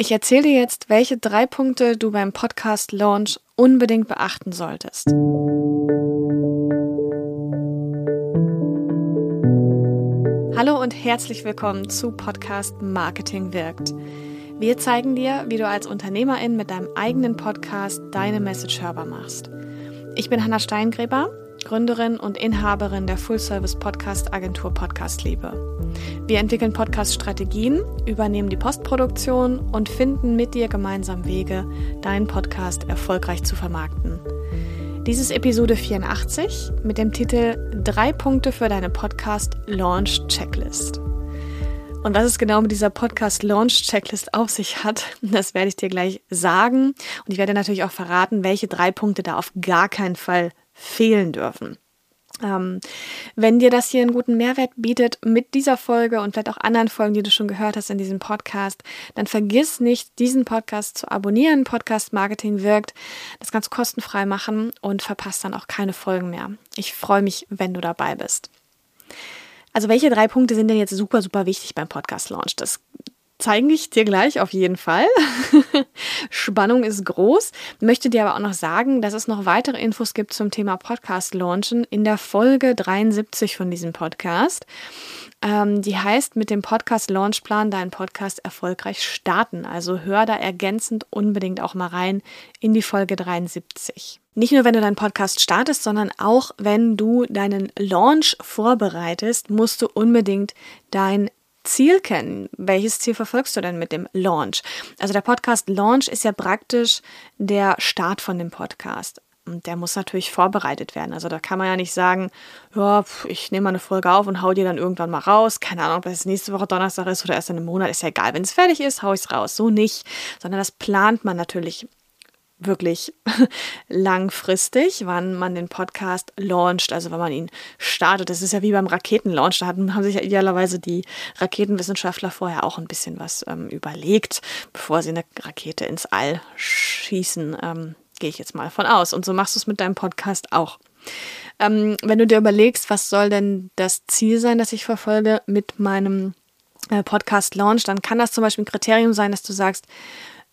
Ich erzähle dir jetzt, welche drei Punkte du beim Podcast Launch unbedingt beachten solltest. Hallo und herzlich willkommen zu Podcast Marketing wirkt. Wir zeigen dir, wie du als Unternehmerin mit deinem eigenen Podcast deine Message hörbar machst. Ich bin Hanna Steingräber Gründerin und Inhaberin der Full-Service-Podcast-Agentur Podcast Liebe. Wir entwickeln Podcast-Strategien, übernehmen die Postproduktion und finden mit dir gemeinsam Wege, deinen Podcast erfolgreich zu vermarkten. Dies ist Episode 84 mit dem Titel Drei Punkte für deine Podcast Launch Checklist. Und was es genau mit dieser Podcast Launch Checklist auf sich hat, das werde ich dir gleich sagen. Und ich werde natürlich auch verraten, welche drei Punkte da auf gar keinen Fall fehlen dürfen. Ähm, wenn dir das hier einen guten Mehrwert bietet mit dieser Folge und vielleicht auch anderen Folgen, die du schon gehört hast in diesem Podcast, dann vergiss nicht, diesen Podcast zu abonnieren. Podcast Marketing wirkt. Das kannst du kostenfrei machen und verpasst dann auch keine Folgen mehr. Ich freue mich, wenn du dabei bist. Also welche drei Punkte sind denn jetzt super, super wichtig beim Podcast Launch? Das zeige ich dir gleich auf jeden Fall. Spannung ist groß. Möchte dir aber auch noch sagen, dass es noch weitere Infos gibt zum Thema Podcast Launchen in der Folge 73 von diesem Podcast. Ähm, die heißt mit dem Podcast Launchplan deinen Podcast erfolgreich starten. Also hör da ergänzend unbedingt auch mal rein in die Folge 73. Nicht nur, wenn du deinen Podcast startest, sondern auch, wenn du deinen Launch vorbereitest, musst du unbedingt dein Ziel kennen. Welches Ziel verfolgst du denn mit dem Launch? Also der Podcast Launch ist ja praktisch der Start von dem Podcast. Und der muss natürlich vorbereitet werden. Also da kann man ja nicht sagen, ja, ich nehme mal eine Folge auf und hau die dann irgendwann mal raus. Keine Ahnung, ob das nächste Woche Donnerstag ist oder erst in einem Monat, ist ja egal. Wenn es fertig ist, hau ich es raus. So nicht. Sondern das plant man natürlich wirklich langfristig, wann man den Podcast launcht, also wenn man ihn startet. Das ist ja wie beim Raketenlaunch, da haben, sich ja idealerweise die Raketenwissenschaftler vorher auch ein bisschen was ähm, überlegt, bevor sie eine Rakete ins All schießen, ähm, gehe ich jetzt mal von aus. Und so machst du es mit deinem Podcast auch. Ähm, wenn du dir überlegst, was soll denn das Ziel sein, das ich verfolge mit meinem äh, Podcast Launch, dann kann das zum Beispiel ein Kriterium sein, dass du sagst,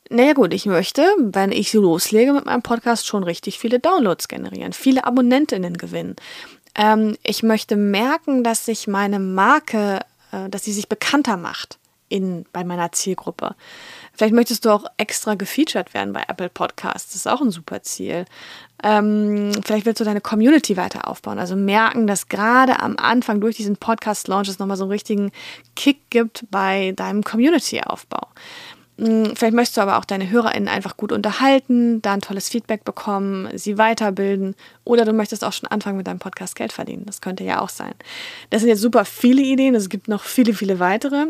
naja gut, ich möchte, wenn ich loslege mit meinem Podcast, schon richtig viele Downloads generieren, viele Abonnentinnen gewinnen. Ähm, ich möchte merken, dass sich meine Marke, äh, dass sie sich bekannter macht in, bei meiner Zielgruppe. Vielleicht möchtest du auch extra gefeatured werden bei Apple Podcasts. Das ist auch ein super Ziel. Ähm, vielleicht willst du deine Community weiter aufbauen. Also merken, dass gerade am Anfang durch diesen Podcast-Launch es nochmal so einen richtigen Kick gibt bei deinem Community-Aufbau. Hm, vielleicht möchtest du aber auch deine HörerInnen einfach gut unterhalten, da ein tolles Feedback bekommen, sie weiterbilden oder du möchtest auch schon anfangen mit deinem Podcast Geld verdienen. Das könnte ja auch sein. Das sind jetzt super viele Ideen, es gibt noch viele, viele weitere.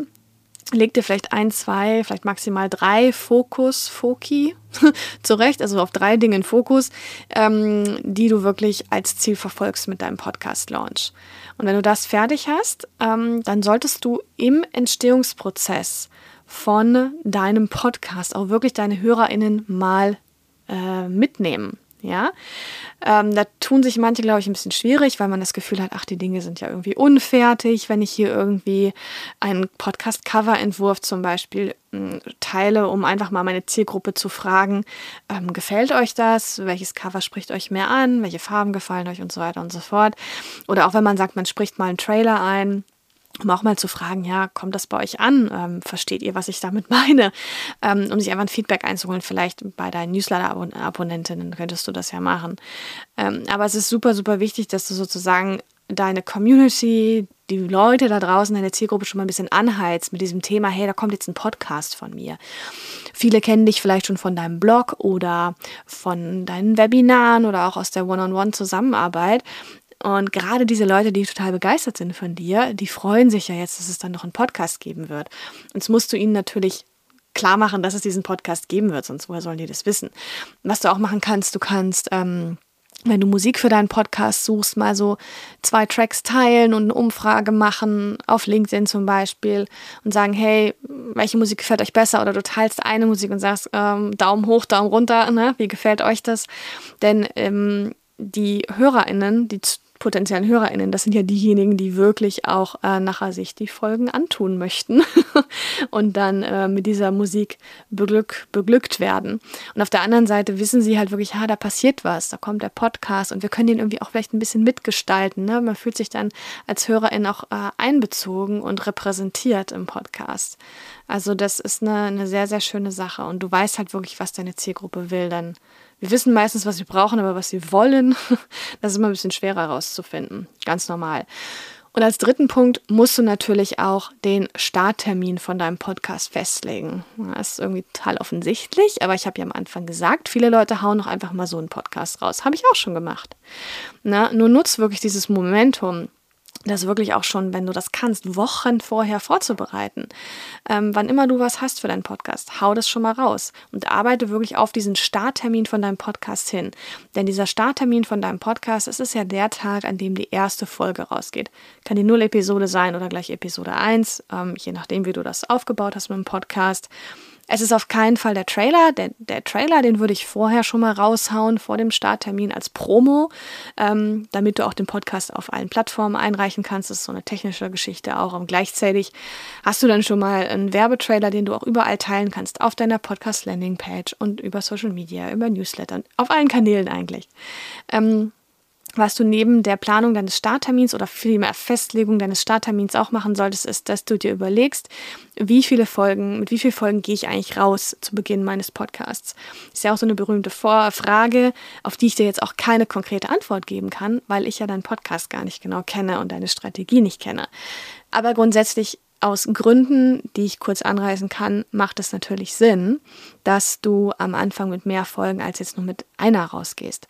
Leg dir vielleicht ein, zwei, vielleicht maximal drei Fokus, Foki zurecht, also auf drei Dinge in Fokus, ähm, die du wirklich als Ziel verfolgst mit deinem Podcast-Launch. Und wenn du das fertig hast, ähm, dann solltest du im Entstehungsprozess von deinem Podcast auch wirklich deine HörerInnen mal äh, mitnehmen. Ja, ähm, da tun sich manche, glaube ich, ein bisschen schwierig, weil man das Gefühl hat, ach, die Dinge sind ja irgendwie unfertig, wenn ich hier irgendwie einen Podcast-Cover-Entwurf zum Beispiel äh, teile, um einfach mal meine Zielgruppe zu fragen, ähm, gefällt euch das? Welches Cover spricht euch mehr an? Welche Farben gefallen euch und so weiter und so fort? Oder auch wenn man sagt, man spricht mal einen Trailer ein um auch mal zu fragen, ja, kommt das bei euch an? Ähm, versteht ihr, was ich damit meine? Ähm, um sich einfach ein Feedback einzuholen, vielleicht bei deinen Newsletter-Abonnentinnen könntest du das ja machen. Ähm, aber es ist super, super wichtig, dass du sozusagen deine Community, die Leute da draußen, deine Zielgruppe schon mal ein bisschen anheizt mit diesem Thema, hey, da kommt jetzt ein Podcast von mir. Viele kennen dich vielleicht schon von deinem Blog oder von deinen Webinaren oder auch aus der One-on-One-Zusammenarbeit. Und gerade diese Leute, die total begeistert sind von dir, die freuen sich ja jetzt, dass es dann noch einen Podcast geben wird. Und jetzt musst du ihnen natürlich klar machen, dass es diesen Podcast geben wird, sonst woher sollen die das wissen? Was du auch machen kannst, du kannst, ähm, wenn du Musik für deinen Podcast suchst, mal so zwei Tracks teilen und eine Umfrage machen, auf LinkedIn zum Beispiel, und sagen, hey, welche Musik gefällt euch besser? Oder du teilst eine Musik und sagst, ähm, Daumen hoch, Daumen runter, ne? wie gefällt euch das? Denn ähm, die HörerInnen, die potenziellen HörerInnen, das sind ja diejenigen, die wirklich auch äh, nachher sich die Folgen antun möchten und dann äh, mit dieser Musik beglück, beglückt werden. Und auf der anderen Seite wissen sie halt wirklich, ha, da passiert was, da kommt der Podcast und wir können den irgendwie auch vielleicht ein bisschen mitgestalten. Ne? Man fühlt sich dann als HörerIn auch äh, einbezogen und repräsentiert im Podcast. Also das ist eine, eine sehr, sehr schöne Sache und du weißt halt wirklich, was deine Zielgruppe will, dann wir wissen meistens, was wir brauchen, aber was sie wollen, das ist immer ein bisschen schwerer herauszufinden. Ganz normal. Und als dritten Punkt musst du natürlich auch den Starttermin von deinem Podcast festlegen. Das ist irgendwie total offensichtlich, aber ich habe ja am Anfang gesagt, viele Leute hauen noch einfach mal so einen Podcast raus. Habe ich auch schon gemacht. Na, nur nutzt wirklich dieses Momentum das wirklich auch schon, wenn du das kannst, Wochen vorher vorzubereiten. Ähm, wann immer du was hast für deinen Podcast, hau das schon mal raus und arbeite wirklich auf diesen Starttermin von deinem Podcast hin. Denn dieser Starttermin von deinem Podcast, das ist ja der Tag, an dem die erste Folge rausgeht. Kann die Null-Episode sein oder gleich Episode 1, ähm, je nachdem, wie du das aufgebaut hast mit dem Podcast. Es ist auf keinen Fall der Trailer. Der, der Trailer, den würde ich vorher schon mal raushauen vor dem Starttermin als Promo, ähm, damit du auch den Podcast auf allen Plattformen einreichen kannst. Das ist so eine technische Geschichte auch. Und gleichzeitig hast du dann schon mal einen Werbetrailer, den du auch überall teilen kannst, auf deiner Podcast-Landing-Page und über Social Media, über Newsletter, auf allen Kanälen eigentlich. Ähm, was du neben der Planung deines Starttermins oder vielmehr Festlegung deines Starttermins auch machen solltest, ist, dass du dir überlegst, wie viele Folgen, mit wie vielen Folgen gehe ich eigentlich raus zu Beginn meines Podcasts. ist ja auch so eine berühmte Frage, auf die ich dir jetzt auch keine konkrete Antwort geben kann, weil ich ja deinen Podcast gar nicht genau kenne und deine Strategie nicht kenne. Aber grundsätzlich aus Gründen, die ich kurz anreißen kann, macht es natürlich Sinn, dass du am Anfang mit mehr Folgen als jetzt nur mit einer rausgehst.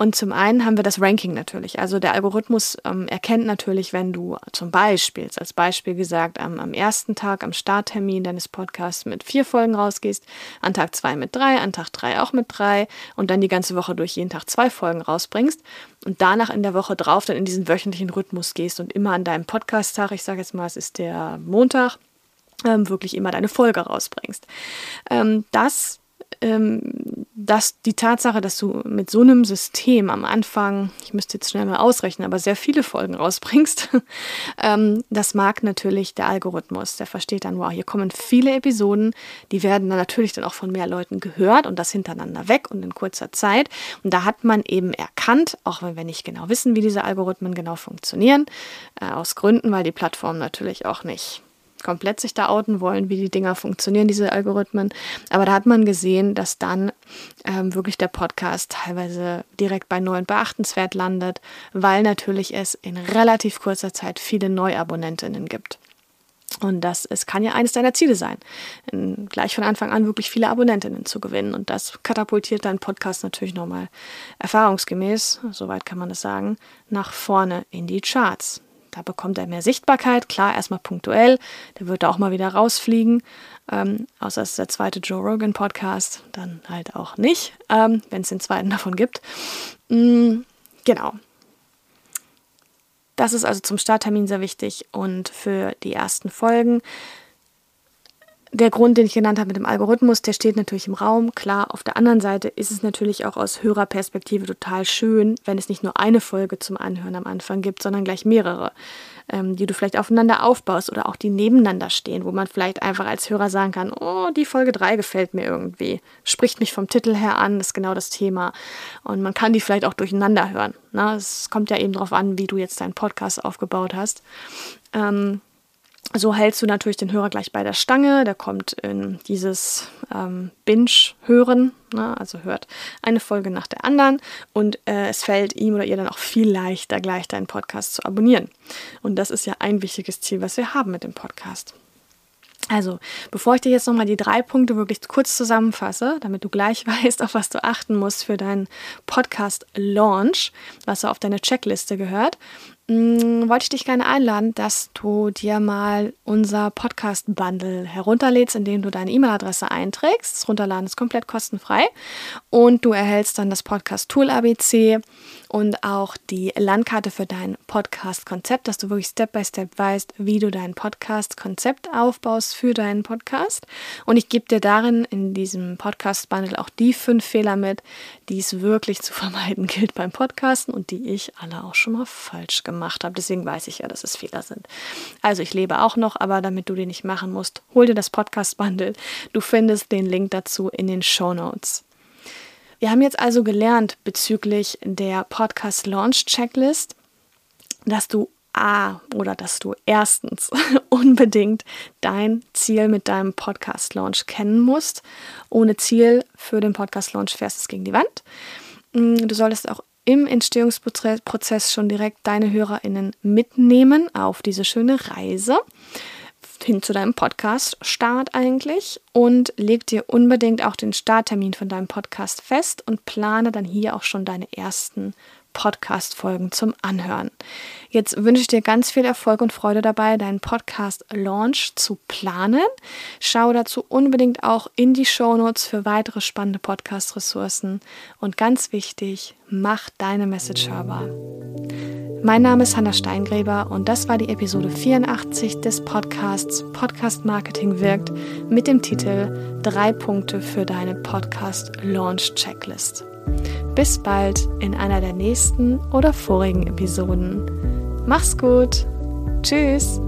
Und zum einen haben wir das Ranking natürlich. Also der Algorithmus ähm, erkennt natürlich, wenn du zum Beispiel, als Beispiel gesagt, am, am ersten Tag, am Starttermin deines Podcasts mit vier Folgen rausgehst, an Tag zwei mit drei, an Tag drei auch mit drei und dann die ganze Woche durch jeden Tag zwei Folgen rausbringst und danach in der Woche drauf dann in diesen wöchentlichen Rhythmus gehst und immer an deinem Podcast-Tag, ich sage jetzt mal, es ist der Montag, ähm, wirklich immer deine Folge rausbringst. Ähm, das ähm, dass die Tatsache, dass du mit so einem System am Anfang, ich müsste jetzt schnell mal ausrechnen, aber sehr viele Folgen rausbringst, ähm, das mag natürlich der Algorithmus. Der versteht dann, wow, hier kommen viele Episoden, die werden dann natürlich dann auch von mehr Leuten gehört und das hintereinander weg und in kurzer Zeit. Und da hat man eben erkannt, auch wenn wir nicht genau wissen, wie diese Algorithmen genau funktionieren, äh, aus Gründen, weil die Plattform natürlich auch nicht komplett sich da outen wollen, wie die Dinger funktionieren, diese Algorithmen. Aber da hat man gesehen, dass dann ähm, wirklich der Podcast teilweise direkt bei neu und beachtenswert landet, weil natürlich es in relativ kurzer Zeit viele Neuabonnentinnen gibt. Und das es kann ja eines deiner Ziele sein, in, gleich von Anfang an wirklich viele Abonnentinnen zu gewinnen. Und das katapultiert deinen Podcast natürlich nochmal erfahrungsgemäß, soweit kann man das sagen, nach vorne in die Charts. Da bekommt er mehr Sichtbarkeit, klar, erstmal punktuell. Der wird da auch mal wieder rausfliegen. Ähm, außer es ist der zweite Joe Rogan Podcast, dann halt auch nicht, ähm, wenn es den zweiten davon gibt. Mhm, genau. Das ist also zum Starttermin sehr wichtig und für die ersten Folgen der Grund, den ich genannt habe mit dem Algorithmus, der steht natürlich im Raum. Klar, auf der anderen Seite ist es natürlich auch aus Hörerperspektive total schön, wenn es nicht nur eine Folge zum Anhören am Anfang gibt, sondern gleich mehrere, ähm, die du vielleicht aufeinander aufbaust oder auch die nebeneinander stehen, wo man vielleicht einfach als Hörer sagen kann, oh, die Folge 3 gefällt mir irgendwie, spricht mich vom Titel her an, ist genau das Thema. Und man kann die vielleicht auch durcheinander hören. Ne? Es kommt ja eben darauf an, wie du jetzt deinen Podcast aufgebaut hast. Ähm, so hältst du natürlich den Hörer gleich bei der Stange. Der kommt in dieses ähm, Binge-Hören, ne? also hört eine Folge nach der anderen und äh, es fällt ihm oder ihr dann auch viel leichter, gleich deinen Podcast zu abonnieren. Und das ist ja ein wichtiges Ziel, was wir haben mit dem Podcast. Also, bevor ich dir jetzt nochmal die drei Punkte wirklich kurz zusammenfasse, damit du gleich weißt, auf was du achten musst für deinen Podcast-Launch, was so auf deine Checkliste gehört, wollte ich dich gerne einladen, dass du dir mal unser Podcast-Bundle herunterlädst, indem du deine E-Mail-Adresse einträgst. Das Runterladen ist komplett kostenfrei und du erhältst dann das Podcast-Tool ABC und auch die Landkarte für dein Podcast-Konzept, dass du wirklich Step by Step weißt, wie du dein Podcast-Konzept aufbaust für deinen Podcast. Und ich gebe dir darin in diesem Podcast-Bundle auch die fünf Fehler mit, die es wirklich zu vermeiden gilt beim Podcasten und die ich alle auch schon mal falsch gemacht habe. Deswegen weiß ich ja, dass es Fehler sind. Also ich lebe auch noch, aber damit du die nicht machen musst, hol dir das Podcast-Bundle. Du findest den Link dazu in den Show Notes. Wir haben jetzt also gelernt bezüglich der Podcast Launch Checklist, dass du A oder dass du erstens unbedingt dein Ziel mit deinem Podcast Launch kennen musst. Ohne Ziel für den Podcast Launch fährst es gegen die Wand. Mm, du solltest auch im Entstehungsprozess schon direkt deine HörerInnen mitnehmen auf diese schöne Reise hin zu deinem Podcast-Start eigentlich und leg dir unbedingt auch den Starttermin von deinem Podcast fest und plane dann hier auch schon deine ersten Podcast-Folgen zum Anhören. Jetzt wünsche ich dir ganz viel Erfolg und Freude dabei, deinen Podcast-Launch zu planen. Schau dazu unbedingt auch in die Shownotes für weitere spannende Podcast-Ressourcen. Und ganz wichtig, mach deine Message hörbar. Mein Name ist Hanna Steingräber und das war die Episode 84 des Podcasts Podcast Marketing wirkt mit dem Titel Drei Punkte für deine Podcast Launch Checklist. Bis bald in einer der nächsten oder vorigen Episoden. Mach's gut. Tschüss.